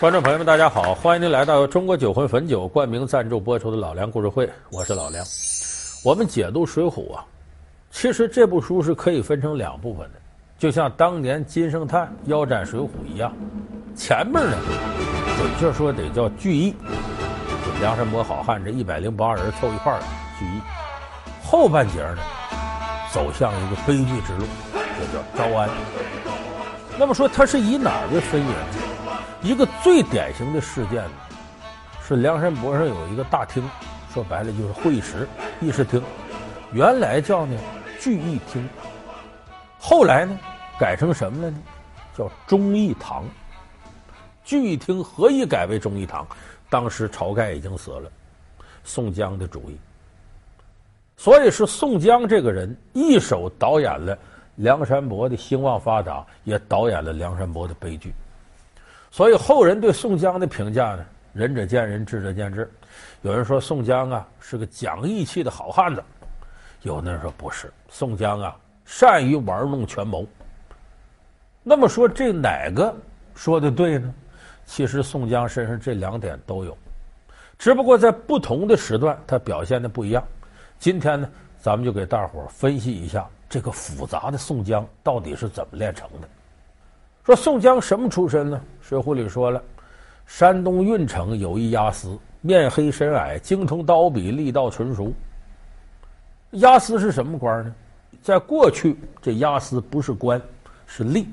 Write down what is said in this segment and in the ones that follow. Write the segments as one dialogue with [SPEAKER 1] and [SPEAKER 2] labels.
[SPEAKER 1] 观众朋友们，大家好！欢迎您来到由中国酒魂汾酒冠名赞助播出的《老梁故事会》，我是老梁。我们解读《水浒》啊，其实这部书是可以分成两部分的，就像当年金圣叹腰斩《水浒》一样。前面呢，准确说得叫聚义，梁山伯好汉这一百零八人凑一块儿聚义。后半截呢，走向一个悲剧之路，就叫招安。那么说，它是以哪儿为分野呢？一个最典型的事件呢，是梁山伯上有一个大厅，说白了就是会议室、议事厅，原来叫呢聚义厅，后来呢改成什么了呢？叫忠义堂。聚义厅何以改为忠义堂？当时晁盖已经死了，宋江的主意，所以是宋江这个人一手导演了梁山伯的兴旺发达，也导演了梁山伯的悲剧。所以后人对宋江的评价呢，仁者见仁，智者见智。有人说宋江啊是个讲义气的好汉子，有的人说不是，宋江啊善于玩弄权谋。那么说这哪个说的对呢？其实宋江身上这两点都有，只不过在不同的时段他表现的不一样。今天呢，咱们就给大伙分析一下这个复杂的宋江到底是怎么炼成的。说宋江什么出身呢？《水浒》里说了，山东郓城有一押司，面黑身矮，精通刀笔，力道纯熟。押司是什么官呢？在过去，这押司不是官，是吏。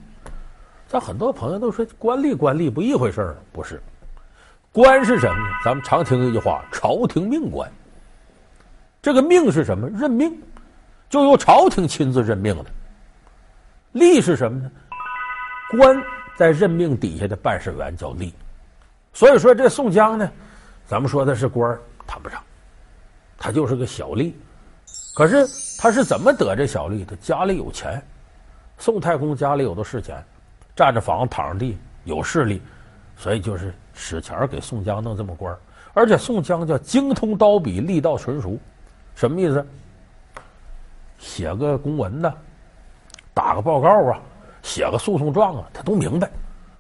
[SPEAKER 1] 但很多朋友都说官吏官吏不一回事儿，不是。官是什么呢？咱们常听一句话：朝廷命官。这个命是什么？任命，就由朝廷亲自任命的。吏是什么呢？官在任命底下的办事员叫吏，所以说这宋江呢，咱们说他是官谈不上，他就是个小吏。可是他是怎么得这小吏？他家里有钱，宋太公家里有的是钱，占着房子躺着地有势力，所以就是使钱给宋江弄这么官。而且宋江叫精通刀笔，力道纯熟，什么意思？写个公文呢，打个报告啊。写个诉讼状啊，他都明白，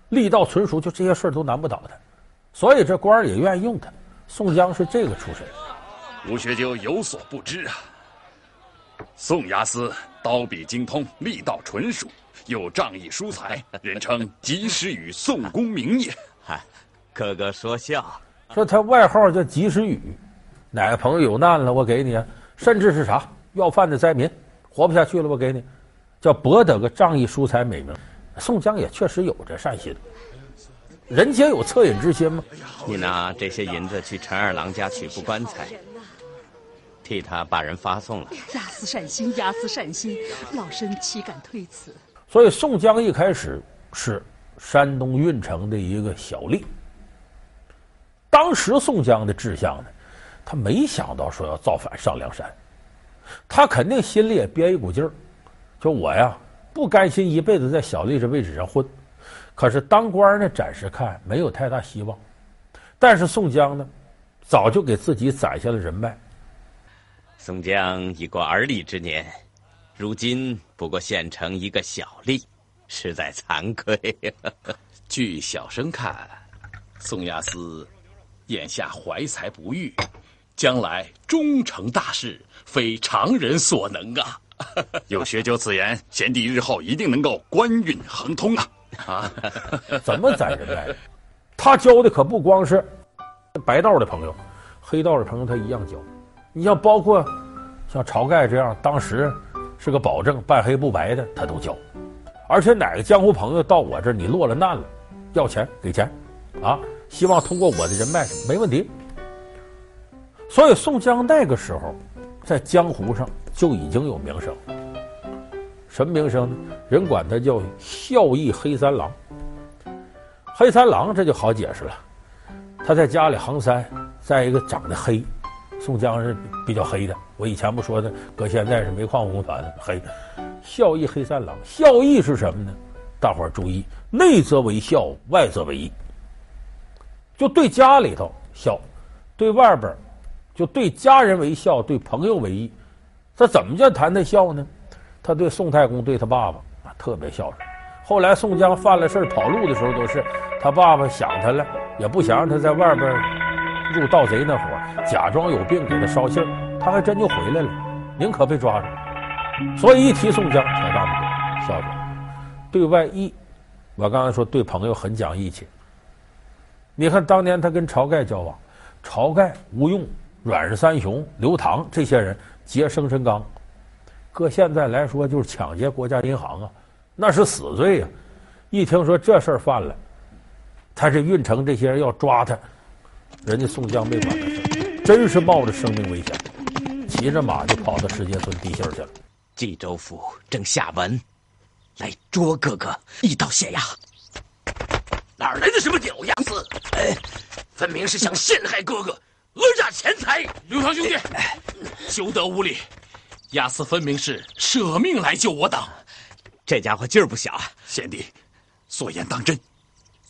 [SPEAKER 1] 力道纯熟，就这些事儿都难不倒他，所以这官儿也愿意用他。宋江是这个出身。
[SPEAKER 2] 吴学究有所不知啊，宋押司刀笔精通，力道纯熟，又仗义疏财，人称及时雨宋公明也。
[SPEAKER 3] 嗨，哥哥说笑，
[SPEAKER 1] 说他外号叫及时雨，哪个朋友有难了，我给你；甚至是啥要饭的灾民，活不下去了，我给你。叫博得个仗义疏财美名，宋江也确实有这善心。人皆有恻隐之心嘛。
[SPEAKER 3] 你拿这些银子去陈二郎家取副棺材，替他把人发送了。
[SPEAKER 4] 压死善心，压死善心，老身岂敢推辞？
[SPEAKER 1] 所以宋江一开始是山东运城的一个小吏。当时宋江的志向呢，他没想到说要造反上梁山，他肯定心里也憋一股劲儿。说我呀，不甘心一辈子在小吏这位置上混，可是当官呢，暂时看没有太大希望。但是宋江呢，早就给自己攒下了人脉。
[SPEAKER 3] 宋江已过而立之年，如今不过县城一个小吏，实在惭愧。
[SPEAKER 5] 据小生看，宋押司眼下怀才不遇，将来终成大事，非常人所能啊。
[SPEAKER 2] 有学究此言，贤弟日后一定能够官运亨通啊！
[SPEAKER 1] 啊，怎么攒人脉？他交的可不光是白道的朋友，黑道的朋友他一样交。你像包括像晁盖这样，当时是个保证半黑不白的，他都交。而且哪个江湖朋友到我这儿，你落了难了，要钱给钱，啊，希望通过我的人脉，没问题。所以宋江那个时候在江湖上。就已经有名声，什么名声呢？人管他叫孝义黑三郎。黑三郎这就好解释了，他在家里行三，再一个长得黑，宋江是比较黑的。我以前不说的，搁现在是煤矿工团黑。孝义黑三郎，孝义是什么呢？大伙儿注意，内则为孝，外则为义。就对家里头孝，对外边就对家人为孝，对朋友为义。这怎么叫谈他孝呢？他对宋太公对他爸爸啊特别孝顺，后来宋江犯了事跑路的时候，都是他爸爸想他了，也不想让他在外边入盗贼那伙，假装有病给他捎信，他还真就回来了，宁可被抓住。所以一提宋江，扯淡不多，笑话。对外义，我刚才说对朋友很讲义气。你看当年他跟晁盖交往，晁盖、吴用、阮氏三雄、刘唐这些人劫生辰纲，搁现在来说就是抢劫国家银行啊。那是死罪呀！一听说这事儿犯了，他这运城这些人要抓他，人家宋江没管他事，真是冒着生命危险，骑着马就跑到石碣村地信去了。
[SPEAKER 3] 冀州府正下文，来捉哥哥，一道县衙。
[SPEAKER 5] 哪来的什么屌样子？哎，分明是想陷害哥哥，讹诈钱财。刘唐兄弟，休得无礼！亚斯分明是舍命来救我等。
[SPEAKER 3] 这家伙劲儿不小啊！
[SPEAKER 2] 贤弟，所言当真，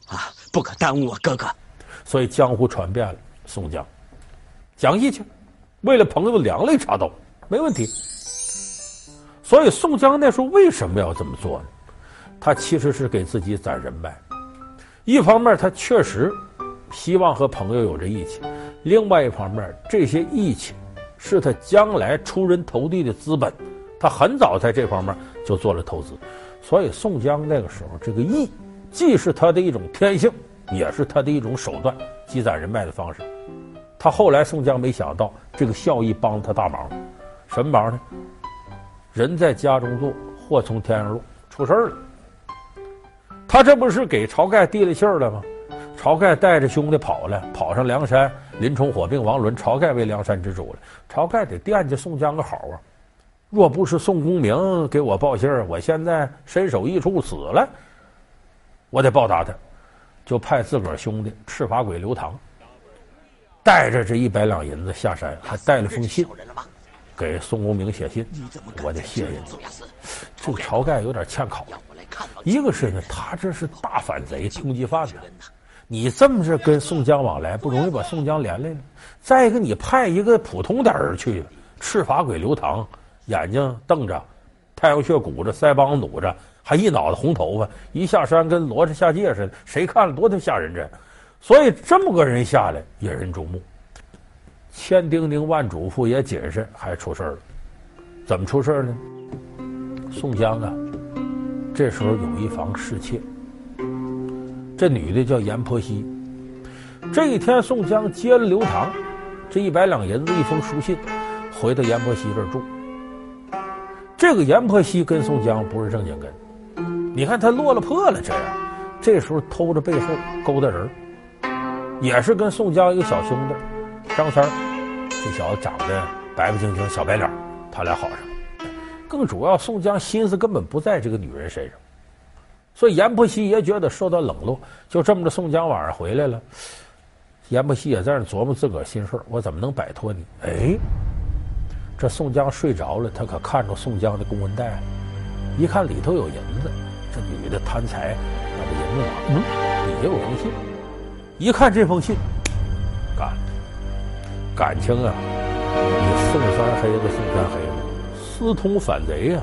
[SPEAKER 3] 啊，不可耽误我哥哥。
[SPEAKER 1] 所以江湖传遍了，宋江讲义气，为了朋友两肋插刀，没问题。所以宋江那时候为什么要这么做呢？他其实是给自己攒人脉。一方面，他确实希望和朋友有着义气；另外一方面，这些义气是他将来出人头地的资本。他很早在这方面就做了投资，所以宋江那个时候这个义，既是他的一种天性，也是他的一种手段，积攒人脉的方式。他后来宋江没想到这个孝义帮他大忙，什么忙呢？人在家中坐，祸从天上落，出事儿了。他这不是给晁盖递了信儿了吗？晁盖带着兄弟跑了，跑上梁山，林冲火并王伦，晁盖为梁山之主了。晁盖得惦记宋江个好啊。若不是宋公明给我报信儿，我现在身首异处死了，我得报答他，就派自个儿兄弟赤发鬼刘唐，带着这一百两银子下山，还带了封信，给宋公明写信，我得谢谢你。这个晁盖有点欠考，一个是呢，他这是大反贼、通缉犯呢，你这么着跟宋江往来，不容易把宋江连累了。再一个，你派一个普通点人去，赤发鬼刘唐。眼睛瞪着，太阳穴鼓着，腮帮子努着，还一脑袋红头发，一下山跟罗刹下界似的，谁看了多他吓人这！所以这么个人下来引人注目，千叮咛万嘱咐也谨慎，还出事了。怎么出事儿呢？宋江啊，这时候有一房侍妾，这女的叫阎婆惜。这一天，宋江接了刘唐这一百两银子，一封书信，回到阎婆惜这儿住。这个阎婆惜跟宋江不是正经跟，你看他落了魄了这样，这时候偷着背后勾搭人，也是跟宋江一个小兄弟张三儿，这小子长得白不净净小白脸，他俩好上。更主要，宋江心思根本不在这个女人身上，所以阎婆惜也觉得受到冷落。就这么着，宋江晚上回来了，阎婆惜也在那琢磨自个儿心事，我怎么能摆脱你？哎。这宋江睡着了，他可看着宋江的公文袋，一看里头有银子，这女的贪财，把这银子拿，嗯，里有封信，一看这封信，干了，感情啊，你宋三黑子宋三黑子，私通反贼呀、啊，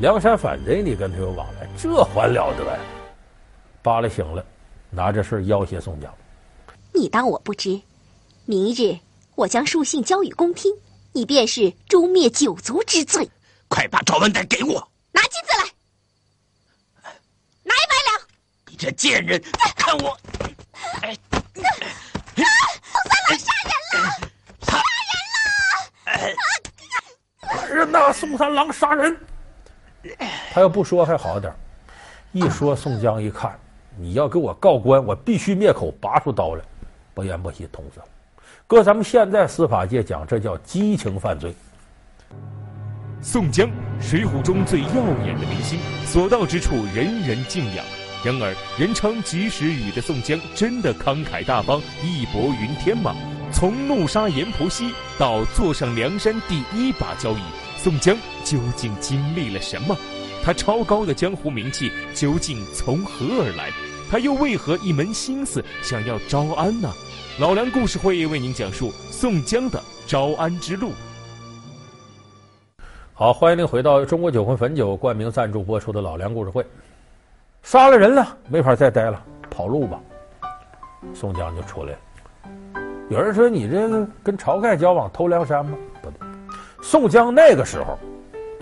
[SPEAKER 1] 梁山反贼你跟他有往，这还了得呀？扒拉醒了，拿这事要挟宋江，
[SPEAKER 6] 你当我不知？明日我将书信交与公听。你便是诛灭九族之罪，
[SPEAKER 3] 快把赵文袋给我，
[SPEAKER 6] 拿金子来，拿一百两。
[SPEAKER 3] 你这贱人，看我！哎，
[SPEAKER 6] 宋三郎杀人了！杀人了！
[SPEAKER 1] 来人呐！宋三郎杀人！他要不说还好点，一说宋江一看，你要给我告官，我必须灭口，拔出刀来，把阎婆惜捅死了。搁咱们现在司法界讲，这叫激情犯罪。
[SPEAKER 7] 宋江，水浒中最耀眼的明星，所到之处人人敬仰。然而，人称及时雨的宋江，真的慷慨大方、义薄云天吗？从怒杀阎婆惜到坐上梁山第一把交椅，宋江究竟经历了什么？他超高的江湖名气究竟从何而来？他又为何一门心思想要招安呢？老梁故事会为您讲述宋江的招安之路。
[SPEAKER 1] 好，欢迎您回到中国酒魂汾酒冠名赞助播出的老梁故事会。杀了人了，没法再待了，跑路吧。宋江就出来了。有人说你这跟晁盖交往偷梁山吗？不对，宋江那个时候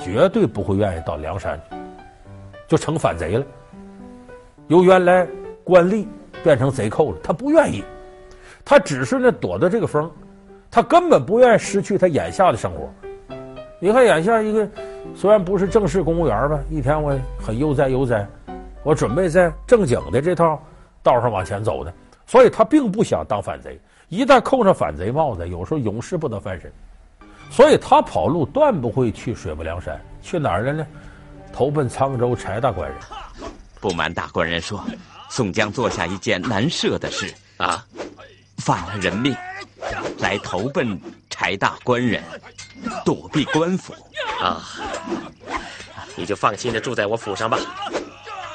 [SPEAKER 1] 绝对不会愿意到梁山，就成反贼了。由原来官吏变成贼寇了，他不愿意，他只是呢躲着这个风，他根本不愿意失去他眼下的生活。你看眼下一个虽然不是正式公务员吧，一天我很悠哉悠哉，我准备在正经的这套道上往前走的，所以他并不想当反贼。一旦扣上反贼帽子，有时候永世不得翻身，所以他跑路断不会去水泊梁山，去哪儿了呢？投奔沧州柴大官人。
[SPEAKER 3] 不瞒大官人说，宋江做下一件难赦的事啊，犯了人命，来投奔柴大官人，躲避官府
[SPEAKER 8] 啊。你就放心的住在我府上吧，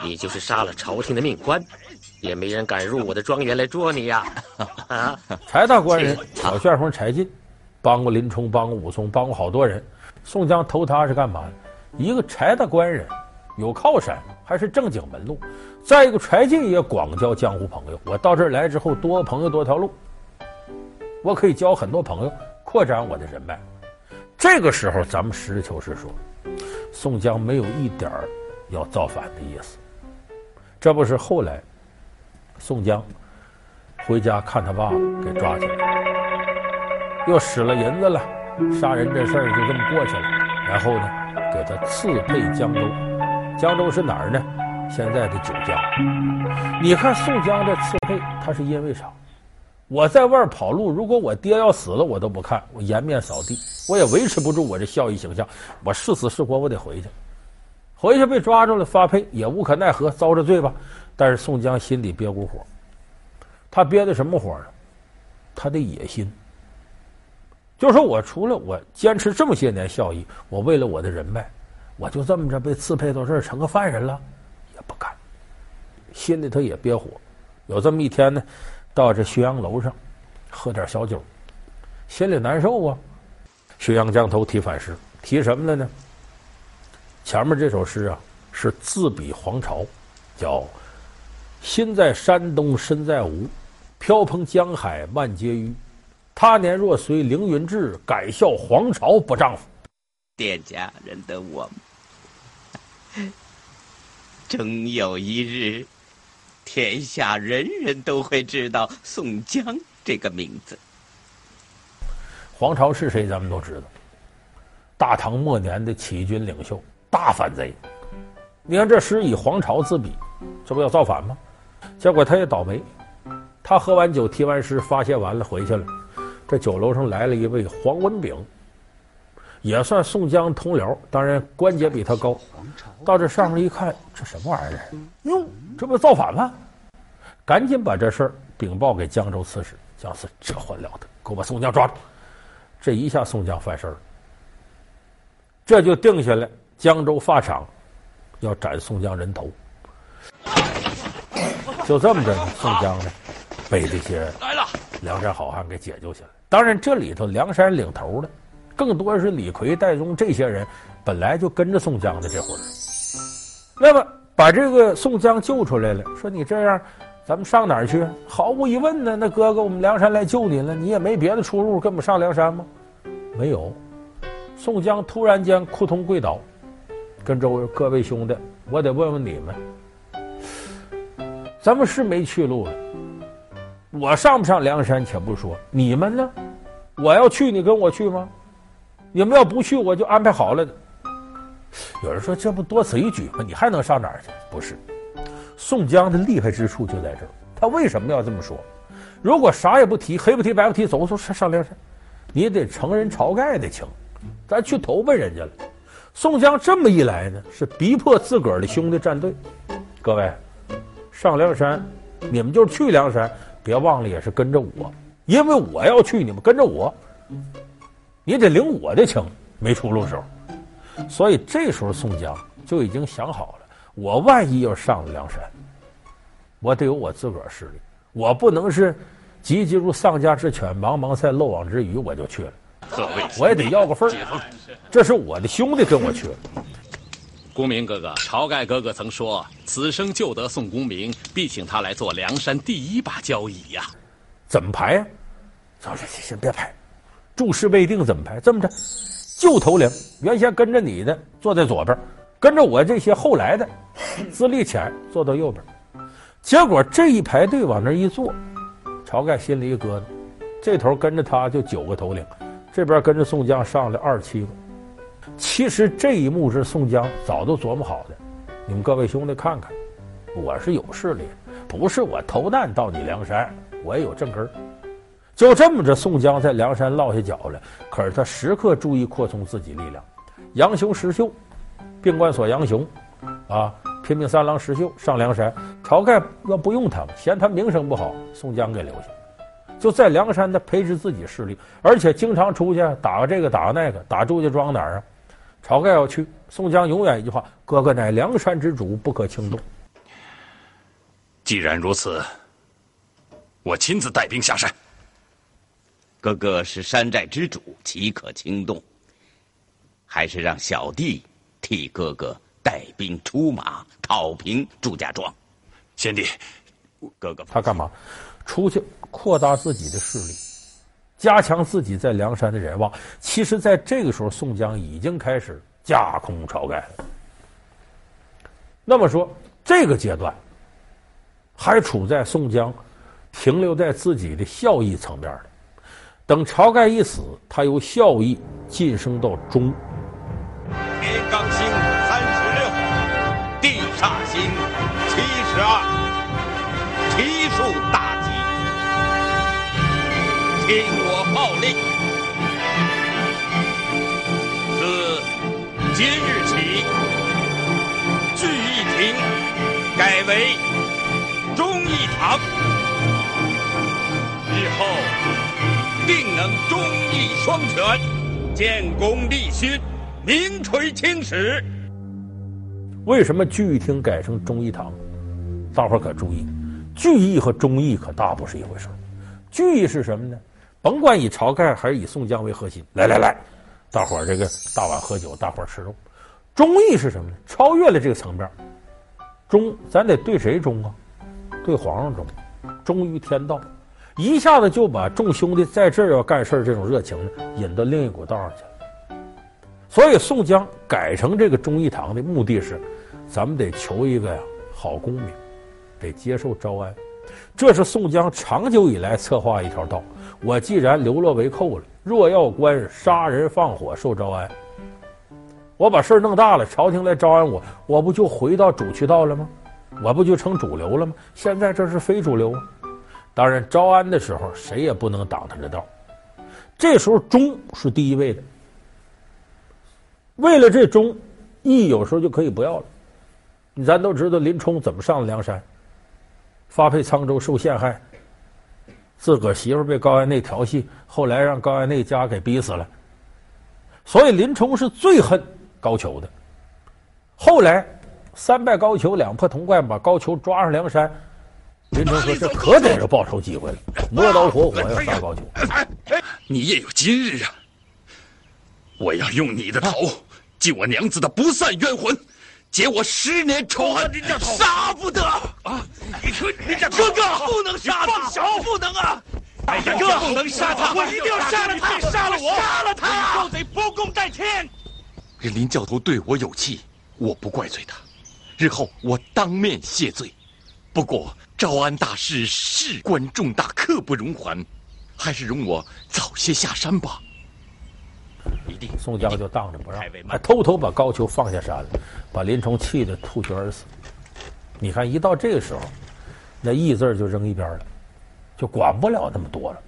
[SPEAKER 8] 你就是杀了朝廷的命官。也没人敢入我的庄园来捉你呀！啊，
[SPEAKER 1] 柴大官人，小旋风柴进，帮过林冲，帮过武松，帮过好多人。宋江投他是干嘛？一个柴大官人，有靠山，还是正经门路。再一个，柴进也广交江湖朋友。我到这儿来之后，多朋友多条路，我可以交很多朋友，扩展我的人脉。这个时候，咱们实事求是说，宋江没有一点儿要造反的意思。这不是后来。宋江回家看他爸爸给抓起来，又使了银子了，杀人这事儿就这么过去了。然后呢，给他赐配江州。江州是哪儿呢？现在的九江。你看宋江这赐配，他是因为啥？我在外跑路，如果我爹要死了，我都不看，我颜面扫地，我也维持不住我这孝义形象。我是死是活，我得回去。回去被抓住了，发配也无可奈何，遭着罪吧。但是宋江心里憋股火，他憋的什么火呢？他的野心，就说我除了我坚持这么些年孝义，我为了我的人脉，我就这么着被赐配到这儿成个犯人了，也不干。心里头也憋火，有这么一天呢，到这浔阳楼上喝点小酒，心里难受啊。浔阳江头提反诗，提什么了呢？前面这首诗啊，是自比黄巢，叫。心在山东身在吴，飘蓬江海万皆淤。他年若随凌云志，敢笑黄巢不丈夫。
[SPEAKER 3] 店家认得我吗？终有一日，天下人人都会知道宋江这个名字。
[SPEAKER 1] 黄巢是谁？咱们都知道，大唐末年的起义军领袖，大反贼。你看这诗以黄巢自比，这不要造反吗？结果他也倒霉，他喝完酒，提完诗，发泄完了，回去了。这酒楼上来了一位黄文炳，也算宋江同僚，当然官阶比他高。到这上面一看，这什么玩意儿？哟，这不造反吗？赶紧把这事儿禀报给江州刺史。江刺这还了得，给我把宋江抓住！这一下宋江犯事儿了，这就定下来，江州法场要斩宋江人头。就这么着，宋江呢，被这些梁山好汉给解救下来。当然，这里头梁山领头的，更多是李逵、戴宗这些人，本来就跟着宋江的这伙人。那么，把这个宋江救出来了，说你这样，咱们上哪儿去？毫无疑问呢，那哥哥，我们梁山来救你了，你也没别的出路，跟我们上梁山吗？没有。宋江突然间扑通跪倒，跟周围各位兄弟，我得问问你们。咱们是没去路了，我上不上梁山且不说，你们呢？我要去，你跟我去吗？你们要不去，我就安排好了。有人说这不多此一举吗？你还能上哪儿去？不是，宋江的厉害之处就在这儿。他为什么要这么说？如果啥也不提，黑不提白不提，走走上上梁山，你得承人晁盖的情，咱去投奔人家了。宋江这么一来呢，是逼迫自个儿的兄弟站队。各位。上梁山，你们就去梁山，别忘了也是跟着我，因为我要去，你们跟着我，你得领我的情，没出路时候。所以这时候宋江就已经想好了，我万一要上了梁山，我得有我自个儿势力，我不能是急急如丧家之犬，茫茫在漏网之鱼我就去了，我也得要个份儿，这是我的兄弟跟我去了。
[SPEAKER 5] 公明哥哥，晁盖哥哥曾说，此生救得宋公明，必请他来做梁山第一把交椅呀。
[SPEAKER 1] 怎么排呀、啊？行行行，先别排，诸事未定，怎么排？这么着，旧头领原先跟着你的坐在左边，跟着我这些后来的资历浅坐到右边。结果这一排队往那一坐，晁盖心里一咯噔，这头跟着他就九个头领，这边跟着宋江上来二七个。其实这一幕是宋江早都琢磨好的，你们各位兄弟看看，我是有势力，不是我投难到你梁山，我也有正根儿。就这么着，宋江在梁山落下脚了。可是他时刻注意扩充自己力量。杨雄、石秀，病关索杨雄，啊，拼命三郎石秀上梁山。晁盖要不用他们，嫌他名声不好，宋江给留下，就在梁山的培植自己势力，而且经常出去打个这个打个那个，打祝家庄哪儿啊？晁盖要去，宋江永远一句话：“哥哥乃梁山之主，不可轻动。”
[SPEAKER 2] 既然如此，我亲自带兵下山。
[SPEAKER 3] 哥哥是山寨之主，岂可轻动？还是让小弟替哥哥带兵出马，讨平祝家庄。
[SPEAKER 2] 贤弟，
[SPEAKER 3] 哥哥
[SPEAKER 1] 他干嘛？出去扩大自己的势力。加强自己在梁山的人望，其实，在这个时候，宋江已经开始架空晁盖了。那么说，这个阶段还处在宋江停留在自己的效益层面的。等晁盖一死，他由效益晋升到忠。
[SPEAKER 9] 天罡星三十六，地煞星七十二，奇数大。听我号令，自今日起，聚义亭改为忠义堂，日后定能忠义双全，建功立勋，名垂青史。
[SPEAKER 1] 为什么聚义厅改成忠义堂？大伙儿可注意，聚义和忠义可大不是一回事儿。聚义是什么呢？甭管以晁盖还是以宋江为核心，来来来，大伙儿这个大碗喝酒，大伙儿吃肉。忠义是什么呢？超越了这个层面。忠，咱得对谁忠啊？对皇上忠，忠于天道。一下子就把众兄弟在这儿要干事这种热情呢，引到另一股道上去了。所以宋江改成这个忠义堂的目的是，咱们得求一个呀好功名，得接受招安。这是宋江长久以来策划一条道。我既然流落为寇了，若要官杀人放火受招安，我把事儿弄大了，朝廷来招安我，我不就回到主渠道了吗？我不就成主流了吗？现在这是非主流啊！当然，招安的时候谁也不能挡他这道。这时候忠是第一位的，为了这忠，义有时候就可以不要了。咱都知道林冲怎么上了梁山，发配沧州受陷害。自个儿媳妇被高衙内调戏，后来让高衙内家给逼死了。所以林冲是最恨高俅的。后来三拜高俅，两破潼关，把高俅抓上梁山。林冲说：“这可逮着报仇机会了，磨刀霍霍要杀高俅。”
[SPEAKER 2] 你也有今日啊！我要用你的头，祭我娘子的不散冤魂。解我十年仇恨，杀不得啊！你说，你这哥哥不能杀他，放手不能啊！哎呀，哥不能杀他，我一定要杀了他，杀了我，杀了他！
[SPEAKER 9] 盗贼不共戴天。
[SPEAKER 2] 这林教头对我有气，我不怪罪他，日后我当面谢罪。不过招安大事事关重大，刻不容缓，还是容我早些下山吧。
[SPEAKER 1] 一定，宋江就当着不让，还偷偷把高俅放下山了，把林冲气得吐血而死。你看，一到这个时候，那义字就扔一边了，就管不了那么多了。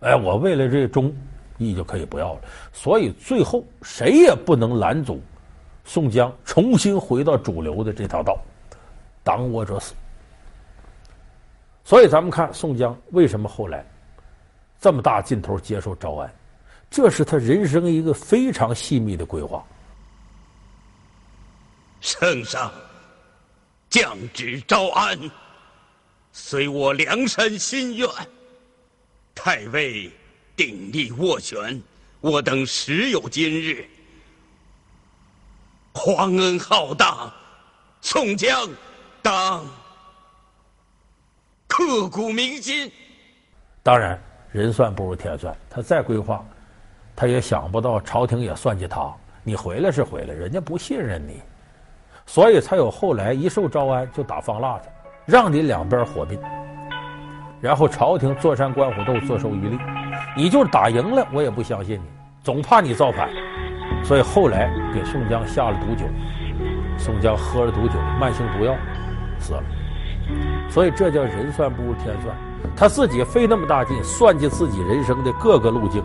[SPEAKER 1] 哎，我为了这忠义就可以不要了。所以最后谁也不能拦阻宋江重新回到主流的这条道，挡我者死。所以咱们看宋江为什么后来这么大劲头接受招安。这是他人生一个非常细密的规划。
[SPEAKER 9] 圣上，降旨招安，随我梁山心愿。太尉鼎力斡旋，我等时有今日。皇恩浩荡，宋江当刻骨铭心。
[SPEAKER 1] 当然，人算不如天算，他再规划，他也想不到朝廷也算计他。你回来是回来，人家不信任你，所以才有后来一受招安就打方腊去，让你两边火并。然后朝廷坐山观虎斗，坐收渔利，你就是打赢了，我也不相信你，总怕你造反。所以后来给宋江下了毒酒，宋江喝了毒酒，慢性毒药死了。所以这叫人算不如天算。他自己费那么大劲算计自己人生的各个路径，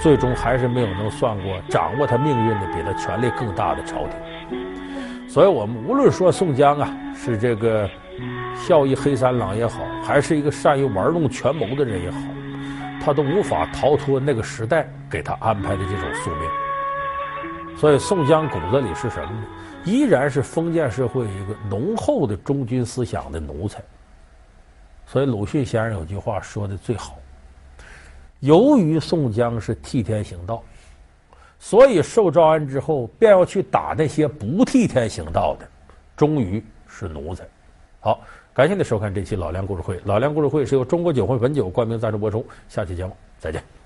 [SPEAKER 1] 最终还是没有能算过掌握他命运的比他权力更大的朝廷。所以我们无论说宋江啊是这个孝义黑三郎也好，还是一个善于玩弄权谋的人也好，他都无法逃脱那个时代给他安排的这种宿命。所以宋江骨子里是什么呢？依然是封建社会一个浓厚的忠君思想的奴才。所以鲁迅先生有句话说的最好：“由于宋江是替天行道，所以受招安之后，便要去打那些不替天行道的，终于是奴才。”好，感谢您收看这期《老梁故事会》。《老梁故事会》是由中国酒会汾酒冠名赞助播出。下期节目再见。